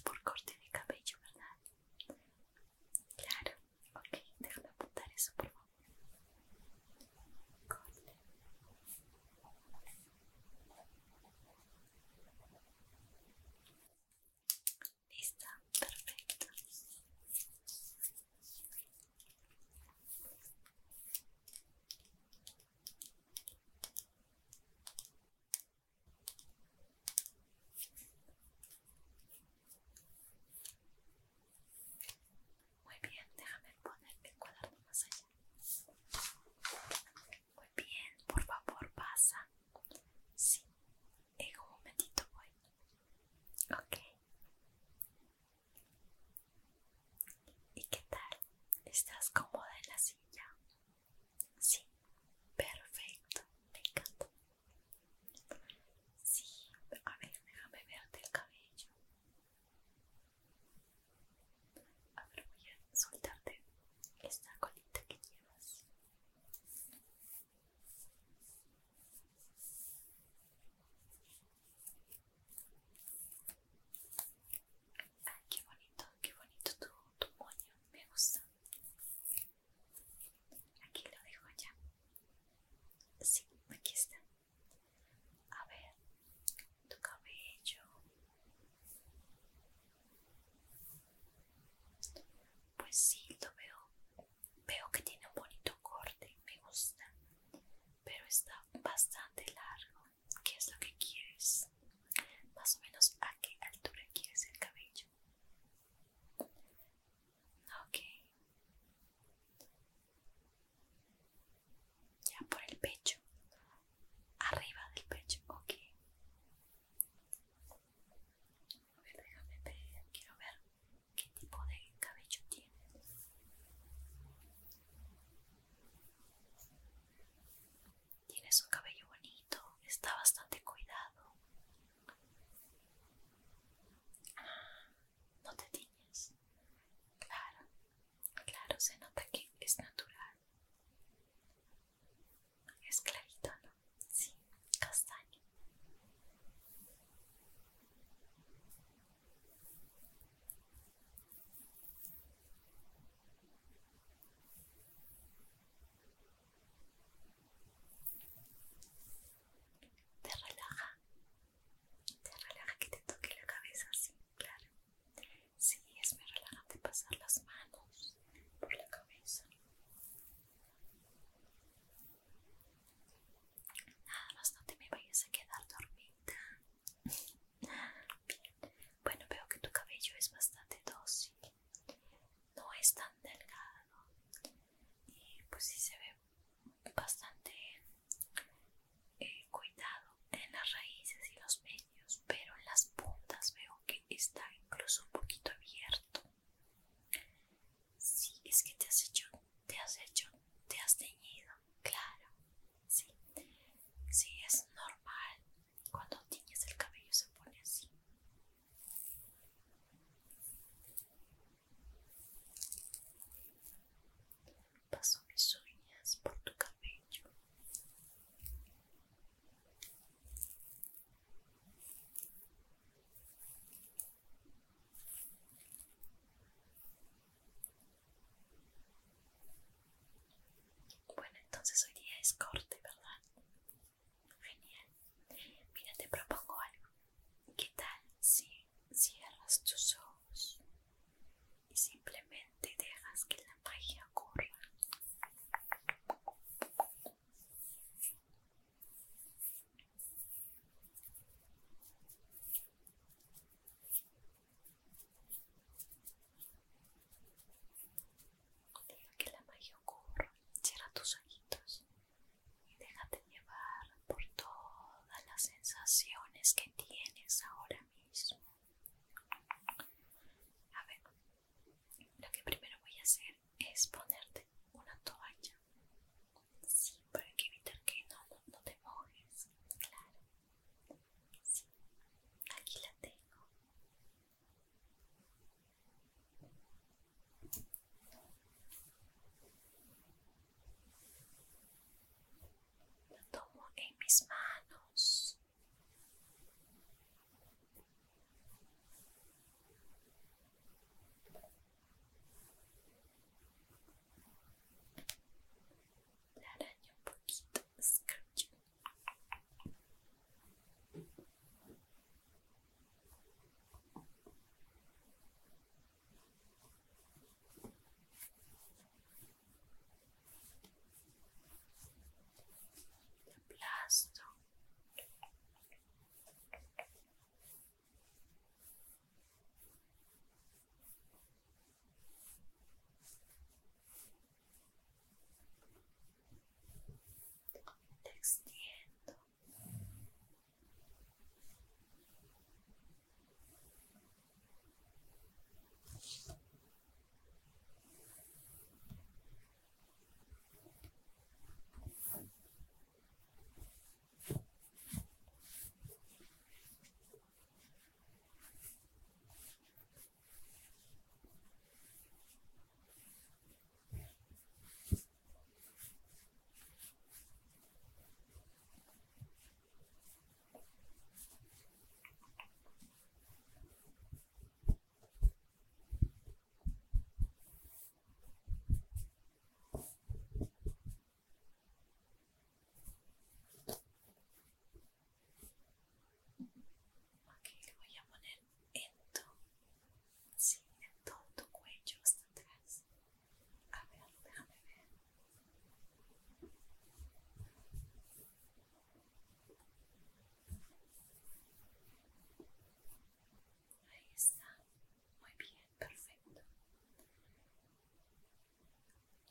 por coordinar.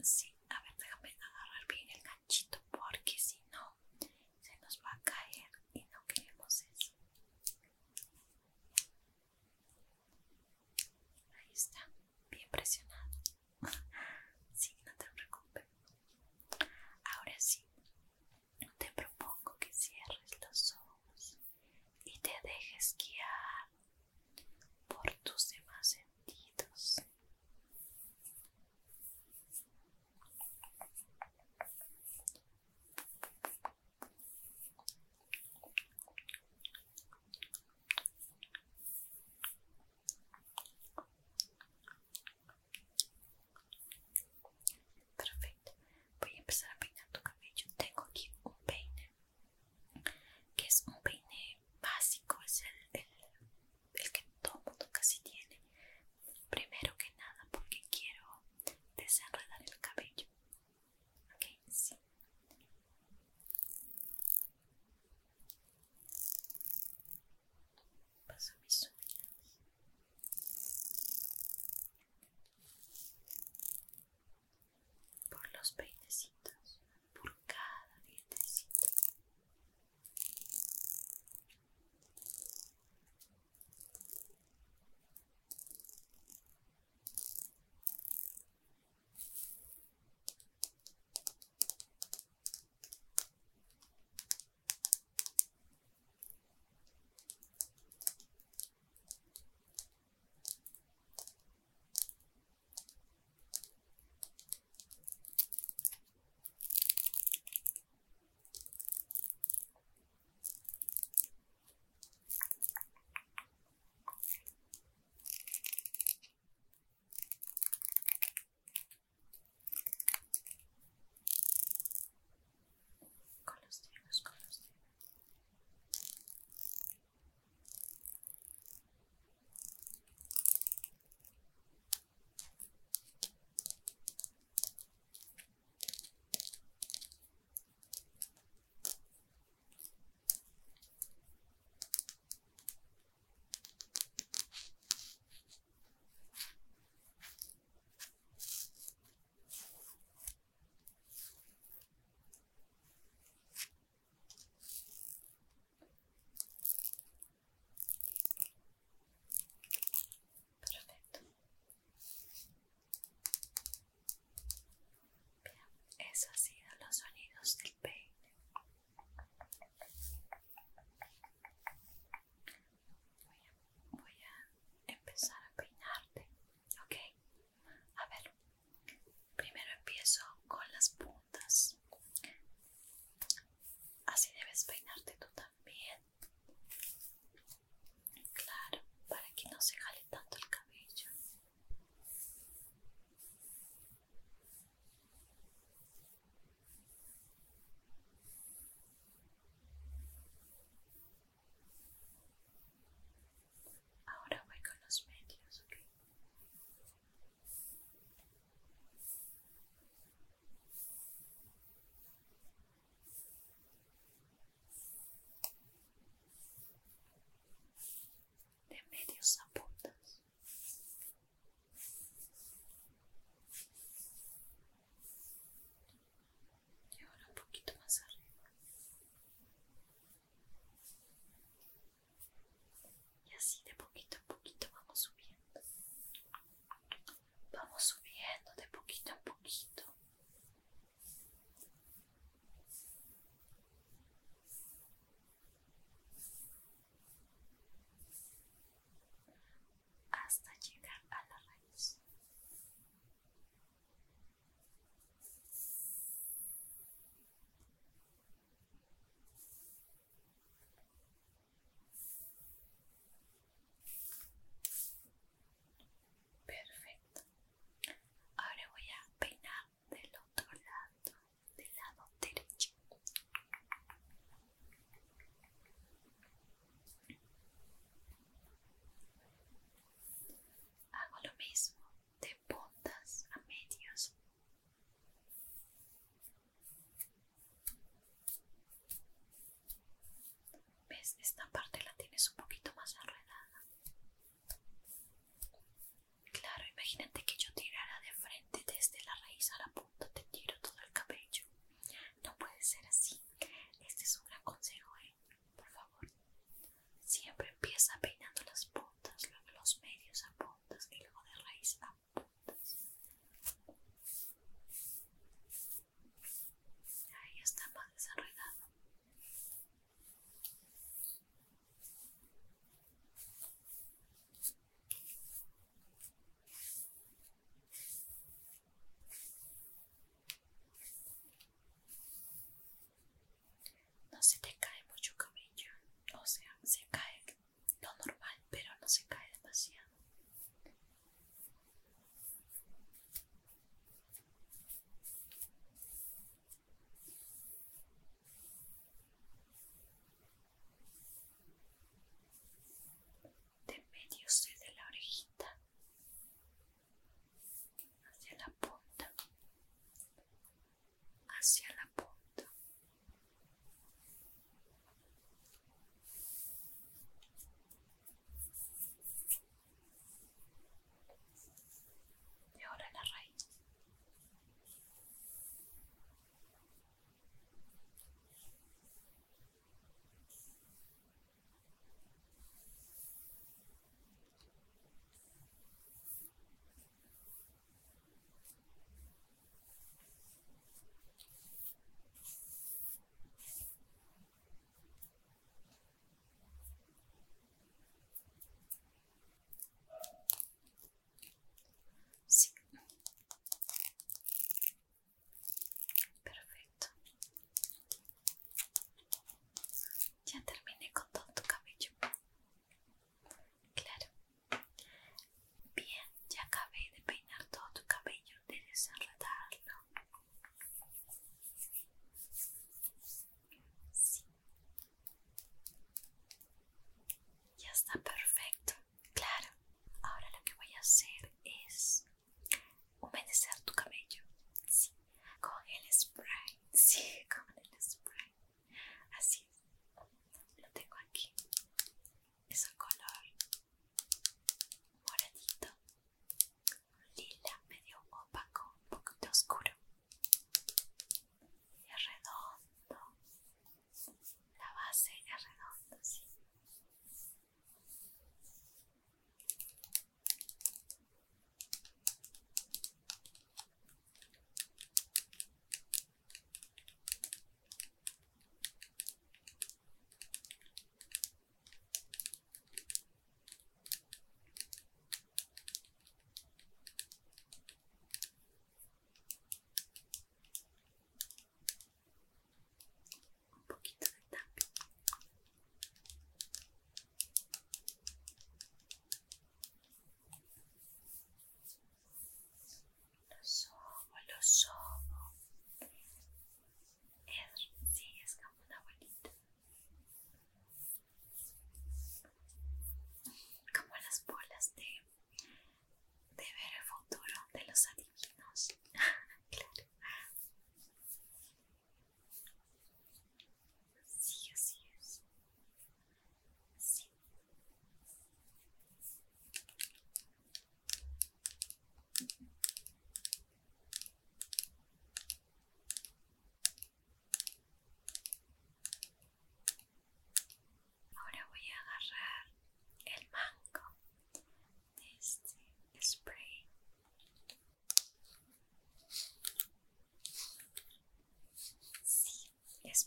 Sí, кстати.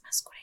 más con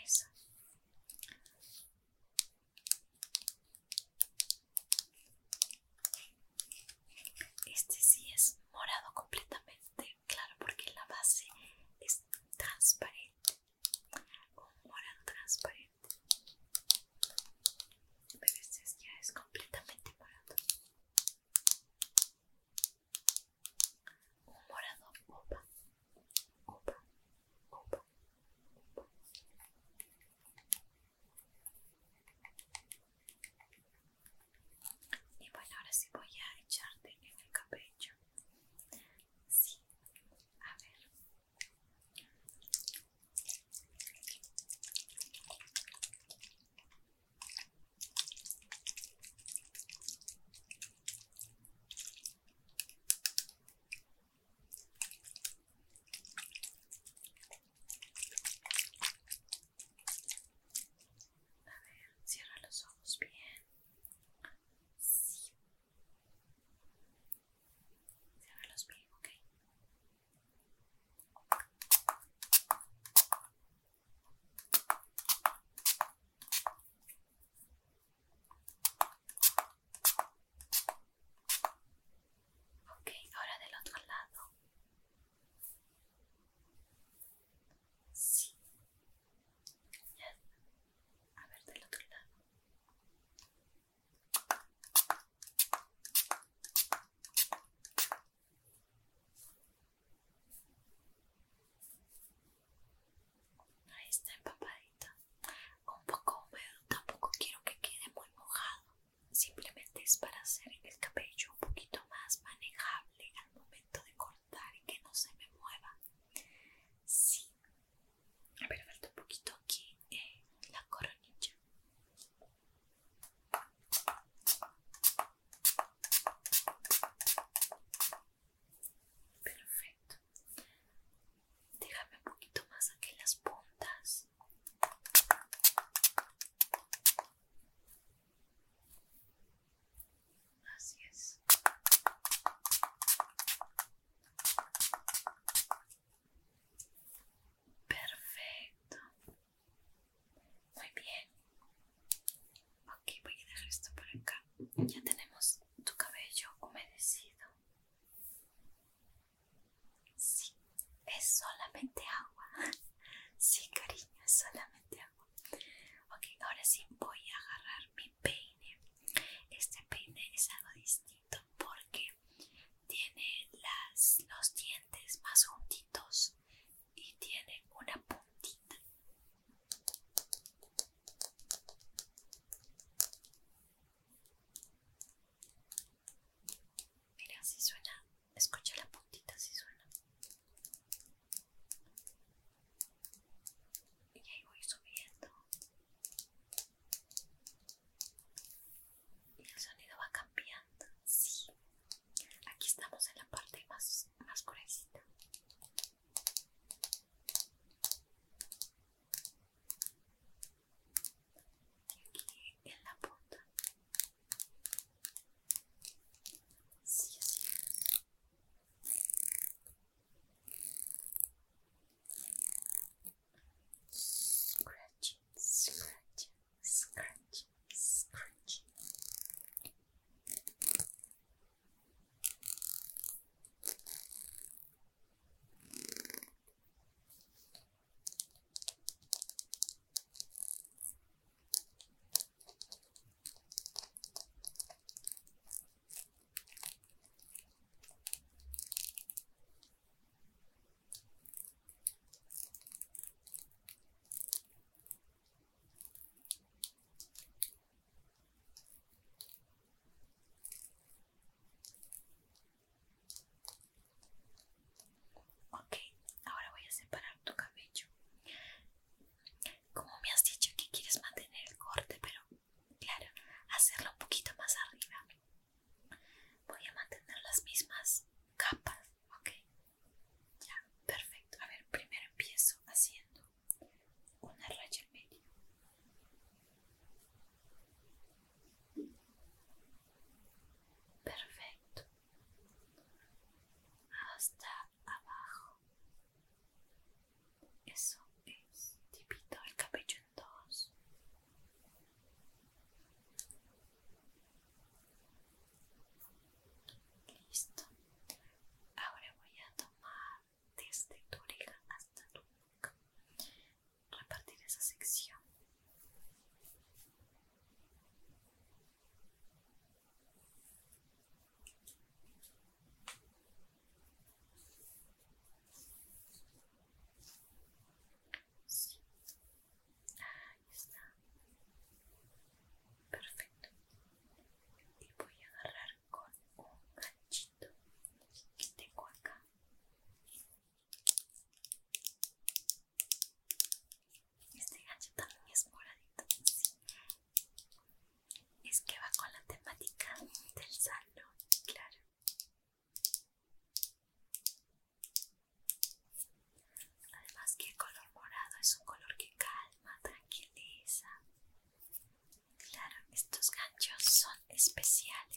especial.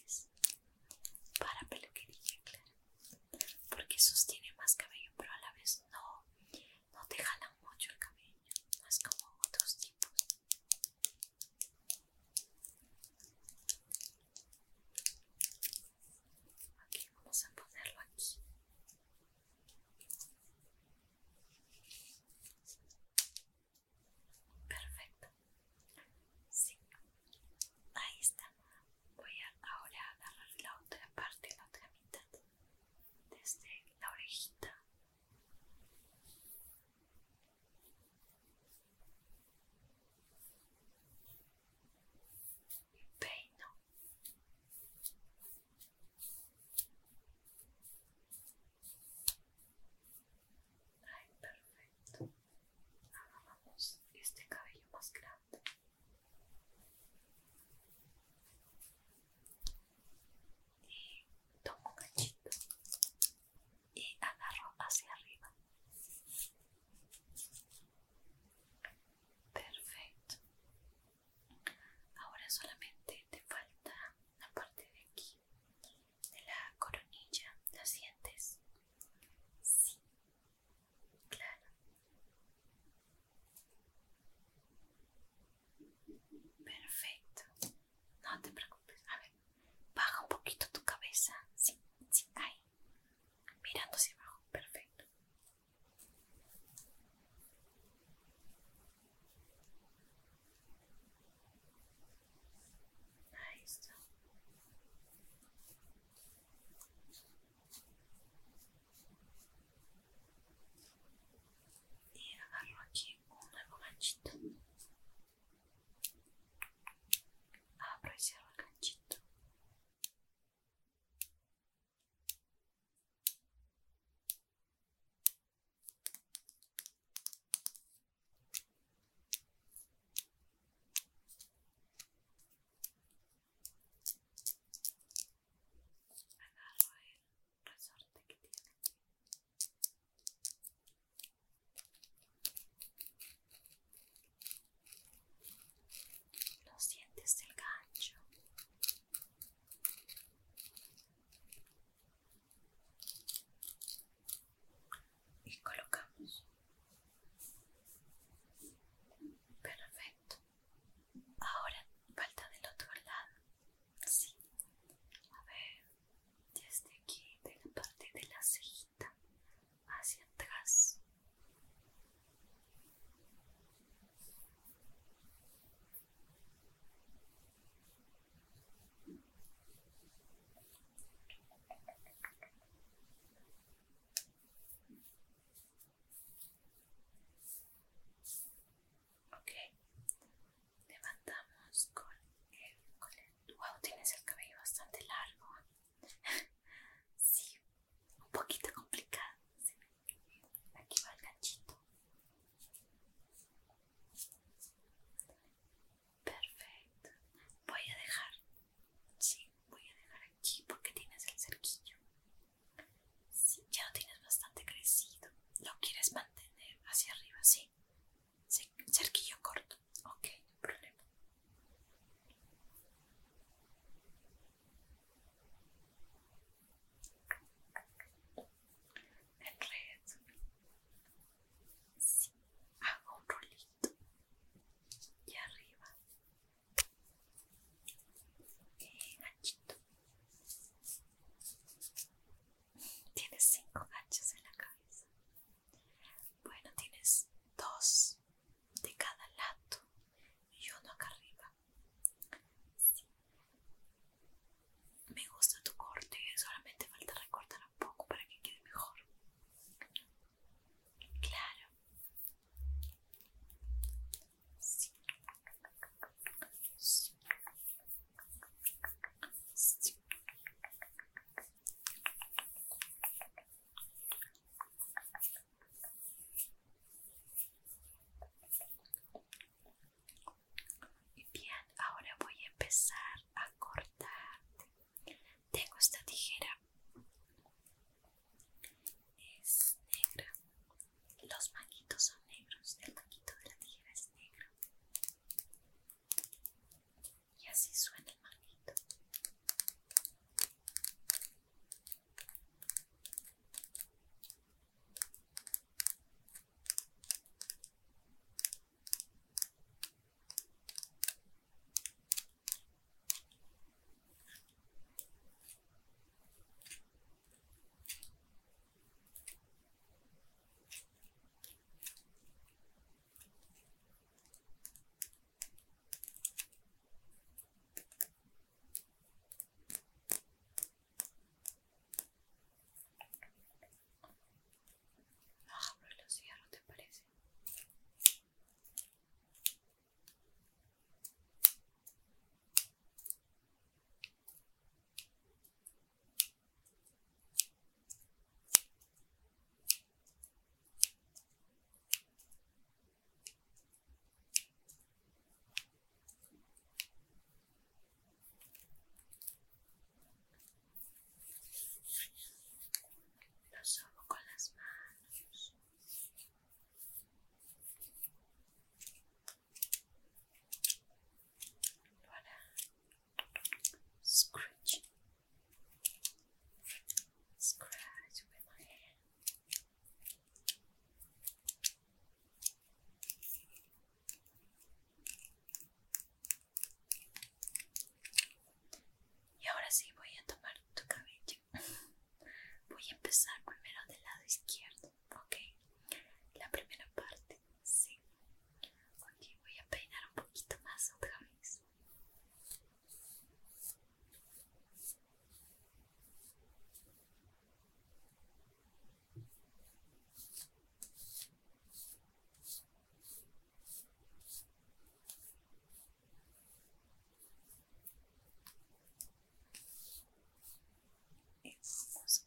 Perfecto.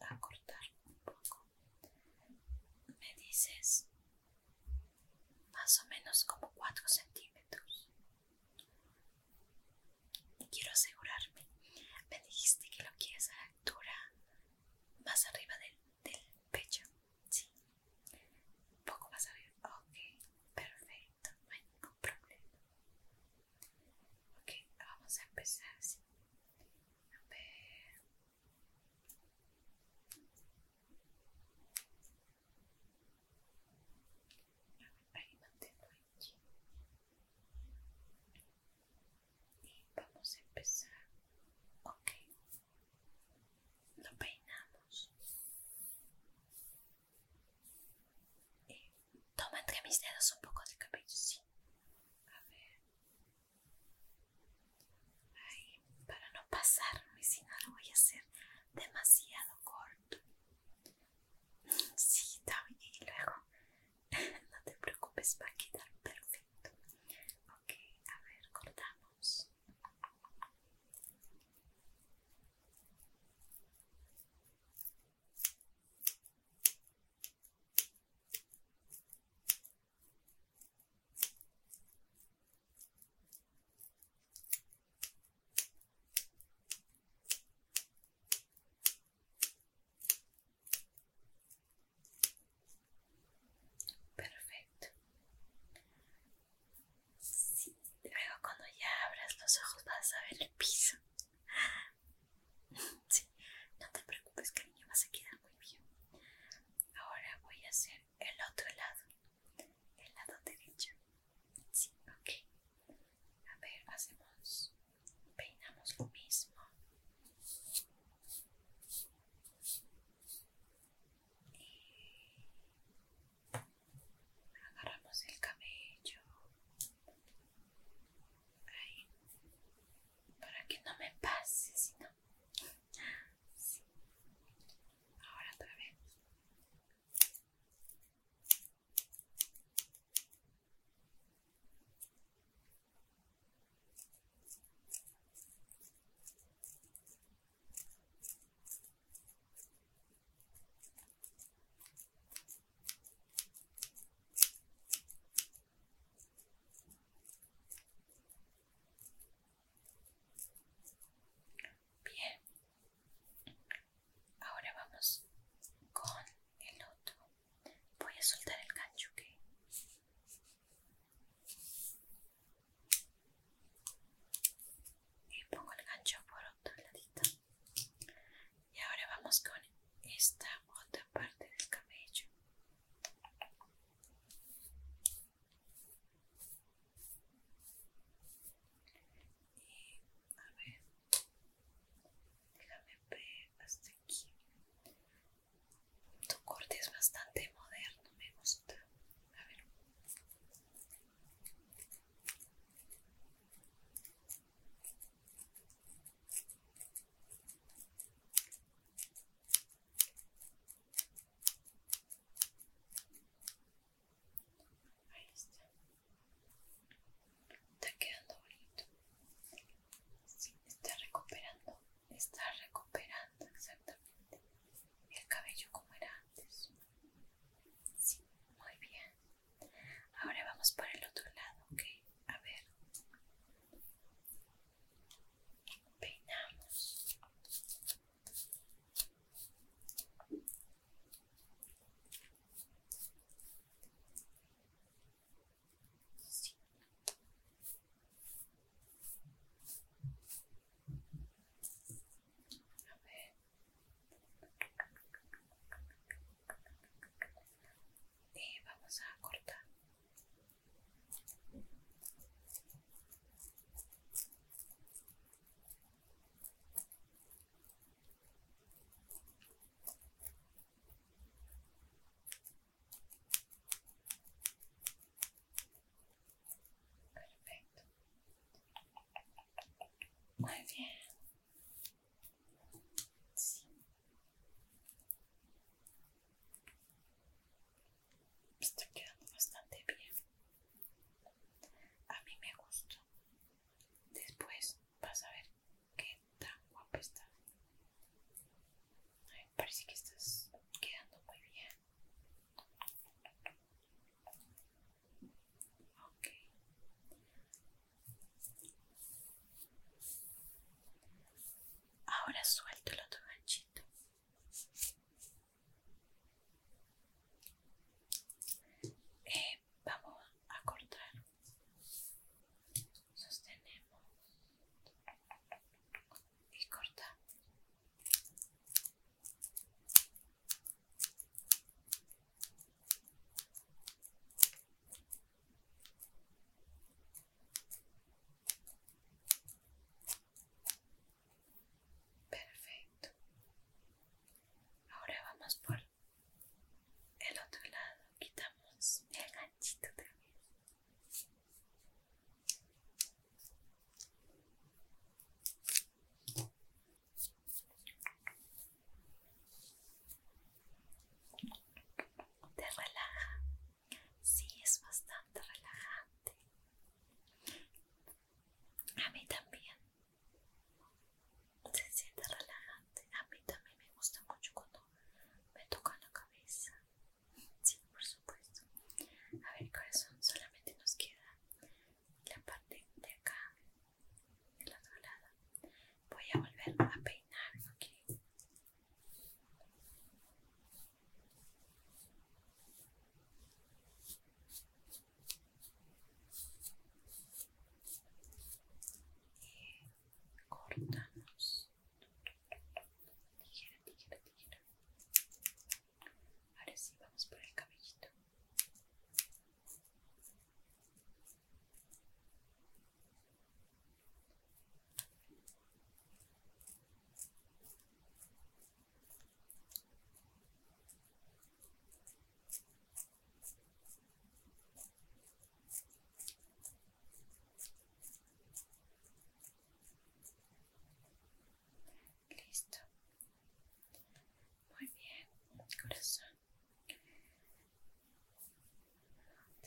a cortar un poco. Me dices más o menos cómo love you. resuelto lo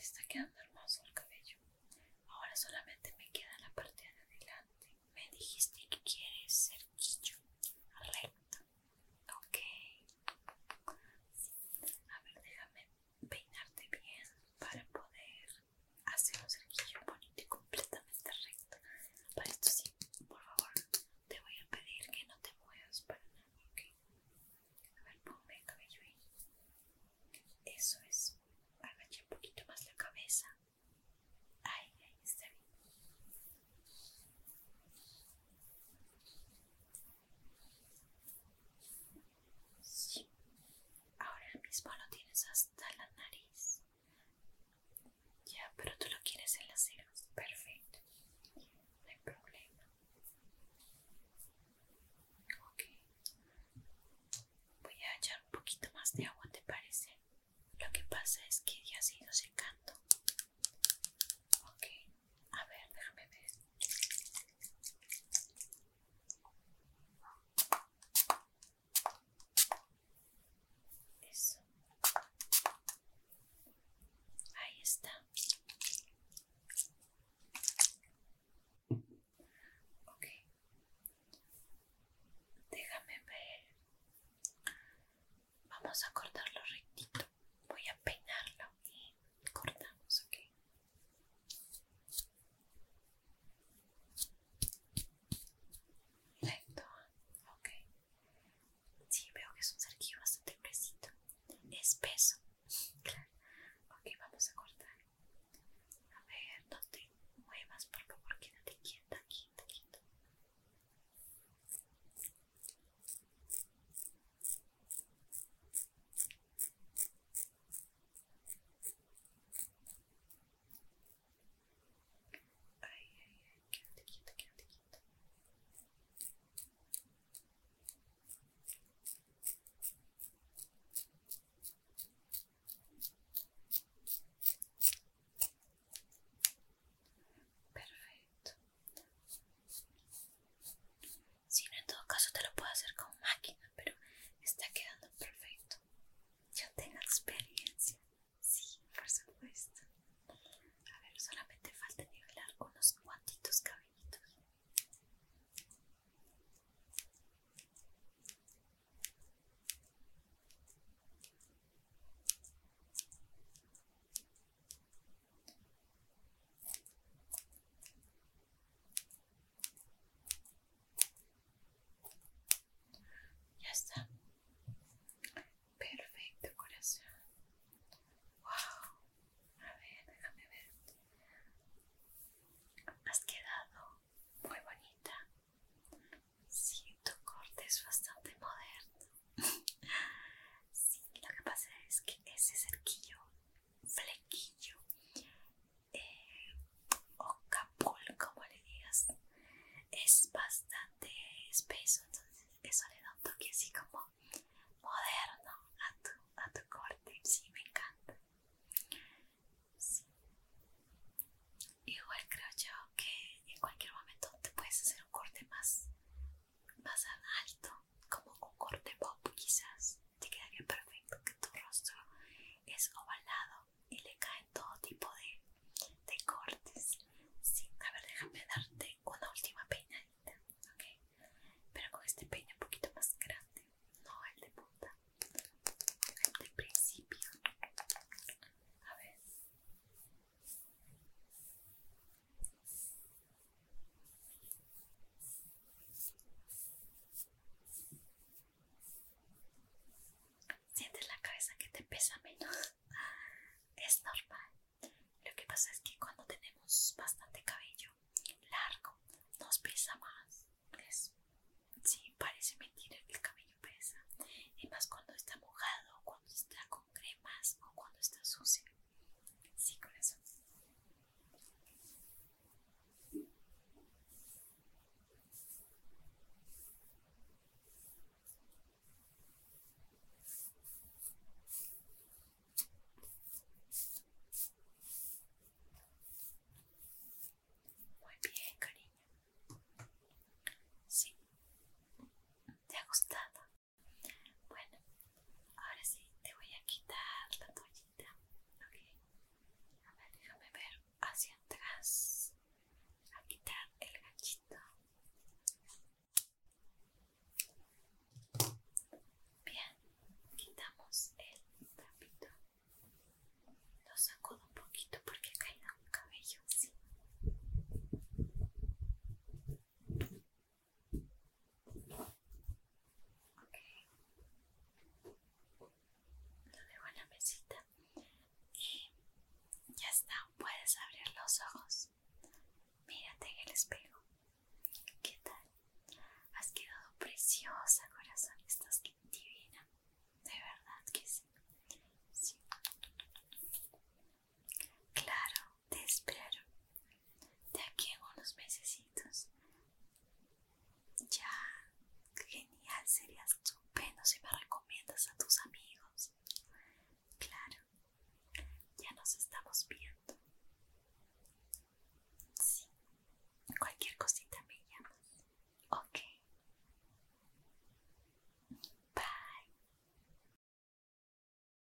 Te está hasta la nariz. Ya, pero tú lo quieres en las cejas. Perfecto.